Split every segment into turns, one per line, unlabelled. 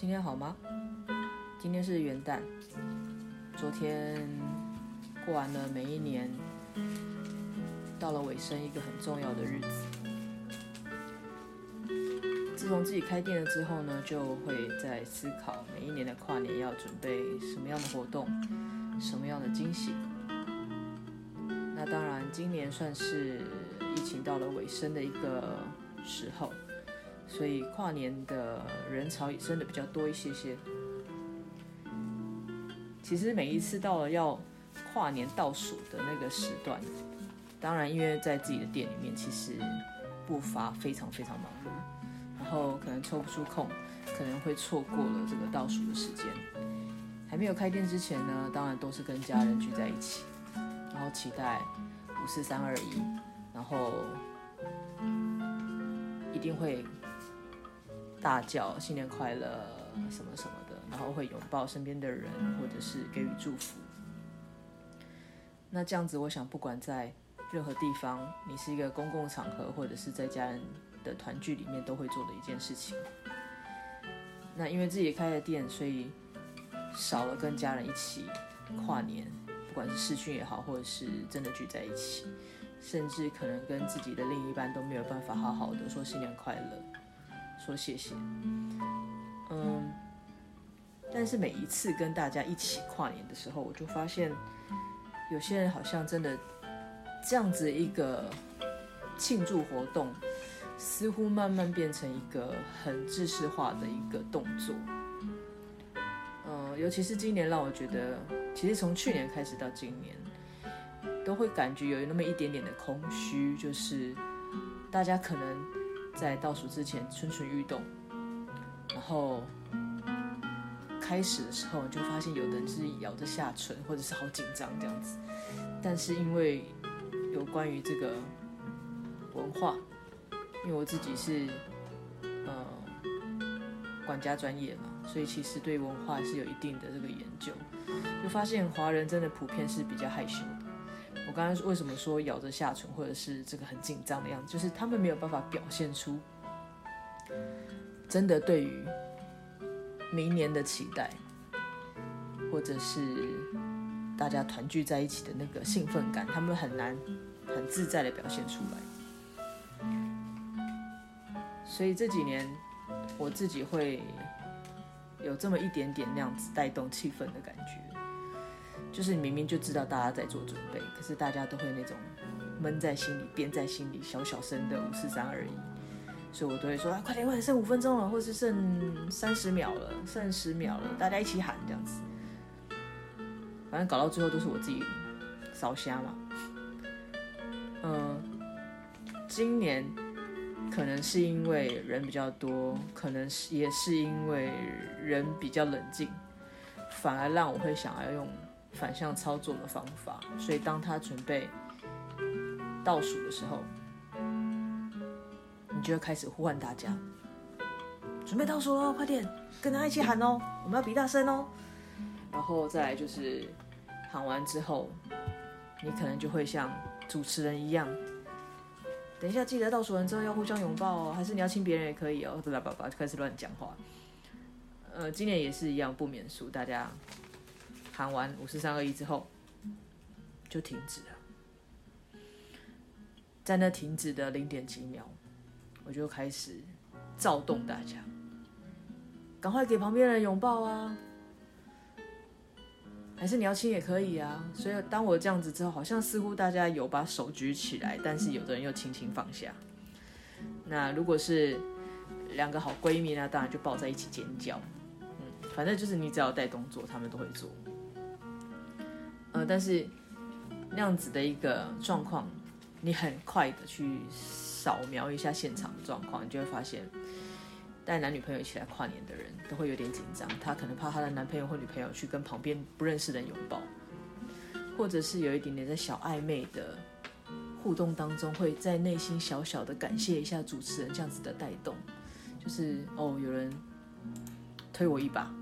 今天好吗？今天是元旦，昨天过完了每一年，到了尾声一个很重要的日子。自从自己开店了之后呢，就会在思考每一年的跨年要准备什么样的活动，什么样的惊喜。那当然，今年算是疫情到了尾声的一个时候。所以跨年的人潮也真的比较多一些些。其实每一次到了要跨年倒数的那个时段，当然因为在自己的店里面，其实步伐非常非常忙碌，然后可能抽不出空，可能会错过了这个倒数的时间。还没有开店之前呢，当然都是跟家人聚在一起，然后期待五四三二一，然后一定会。大叫新年快乐什么什么的，然后会拥抱身边的人，或者是给予祝福。那这样子，我想不管在任何地方，你是一个公共场合，或者是在家人的团聚里面，都会做的一件事情。那因为自己开了店，所以少了跟家人一起跨年，不管是视讯也好，或者是真的聚在一起，甚至可能跟自己的另一半都没有办法好好的说新年快乐。说谢谢，嗯，但是每一次跟大家一起跨年的时候，我就发现有些人好像真的这样子一个庆祝活动，似乎慢慢变成一个很制式化的一个动作。嗯，尤其是今年让我觉得，其实从去年开始到今年，都会感觉有那么一点点的空虚，就是大家可能。在倒数之前蠢蠢欲动，然后开始的时候就发现有的人是咬着下唇，或者是好紧张这样子。但是因为有关于这个文化，因为我自己是呃管家专业嘛，所以其实对文化是有一定的这个研究，就发现华人真的普遍是比较害羞的。我刚才为什么说咬着下唇，或者是这个很紧张的样子，就是他们没有办法表现出真的对于明年的期待，或者是大家团聚在一起的那个兴奋感，他们很难很自在的表现出来。所以这几年我自己会有这么一点点那样子带动气氛的感觉。就是你明明就知道大家在做准备，可是大家都会那种闷在心里、憋在心里、小小声的五四三二一，所以我都会说啊，快点，快点，剩五分钟了，或是剩三十秒了，剩十秒了，大家一起喊这样子。反正搞到最后都是我自己烧瞎嘛。嗯、呃，今年可能是因为人比较多，可能是也是因为人比较冷静，反而让我会想要用。反向操作的方法，所以当他准备倒数的时候，你就要开始呼唤大家，准备倒数喽，快点，跟他一起喊哦，我们要比大声哦。然后再来就是喊完之后，你可能就会像主持人一样，等一下记得倒数完之后要互相拥抱哦，还是你要亲别人也可以哦，叭叭叭就开始乱讲话。呃，今年也是一样，不免俗，大家。喊完五四三二一之后，就停止了。在那停止的零点几秒，我就开始躁动大家，赶快给旁边人拥抱啊！还是你要亲也可以啊。所以当我这样子之后，好像似乎大家有把手举起来，但是有的人又轻轻放下。那如果是两个好闺蜜，那当然就抱在一起尖叫。嗯，反正就是你只要带动作，他们都会做。呃，但是那样子的一个状况，你很快的去扫描一下现场状况，你就会发现，带男女朋友一起来跨年的人都会有点紧张，他可能怕他的男朋友或女朋友去跟旁边不认识的人拥抱，或者是有一点点在小暧昧的互动当中，会在内心小小的感谢一下主持人这样子的带动，就是哦，有人推我一把，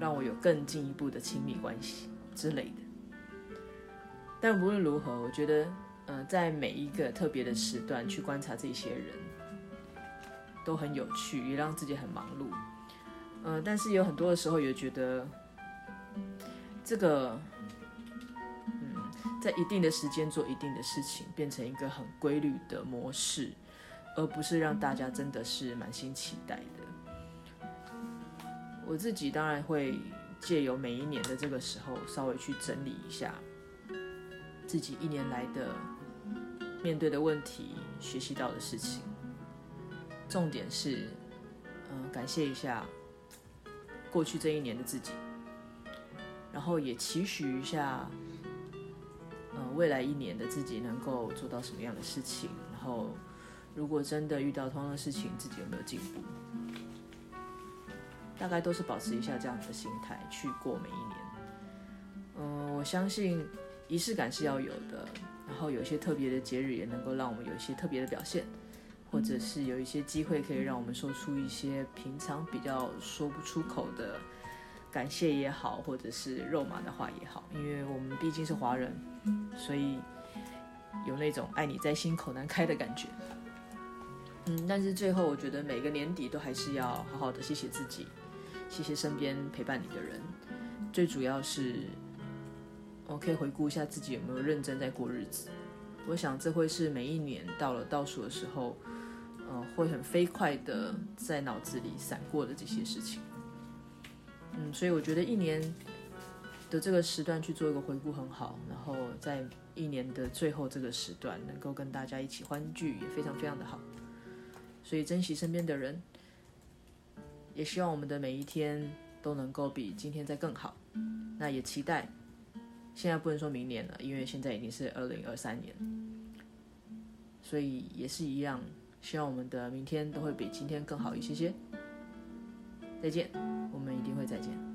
让我有更进一步的亲密关系。之类的，但无论如何，我觉得，嗯、在每一个特别的时段去观察这些人，都很有趣，也让自己很忙碌。呃，但是有很多的时候也觉得这个，嗯，在一定的时间做一定的事情，变成一个很规律的模式，而不是让大家真的是满心期待的。我自己当然会借由每一年的这个时候，稍微去整理一下自己一年来的面对的问题、学习到的事情。重点是，嗯、感谢一下。过去这一年的自己，然后也期许一下，嗯、未来一年的自己能够做到什么样的事情。然后，如果真的遇到同样的事情，自己有没有进步？大概都是保持一下这样的心态去过每一年。嗯、我相信仪式感是要有的，然后有一些特别的节日也能够让我们有一些特别的表现。或者是有一些机会可以让我们说出一些平常比较说不出口的感谢也好，或者是肉麻的话也好，因为我们毕竟是华人，所以有那种爱你在心口难开的感觉。嗯，但是最后我觉得每个年底都还是要好好的谢谢自己，谢谢身边陪伴你的人，最主要是我可以回顾一下自己有没有认真在过日子。我想这会是每一年到了倒数的时候。呃，会很飞快的在脑子里闪过的这些事情，嗯，所以我觉得一年的这个时段去做一个回顾很好，然后在一年的最后这个时段能够跟大家一起欢聚也非常非常的好，所以珍惜身边的人，也希望我们的每一天都能够比今天再更好，那也期待，现在不能说明年了，因为现在已经是二零二三年，所以也是一样。希望我们的明天都会比今天更好一些些。再见，我们一定会再见。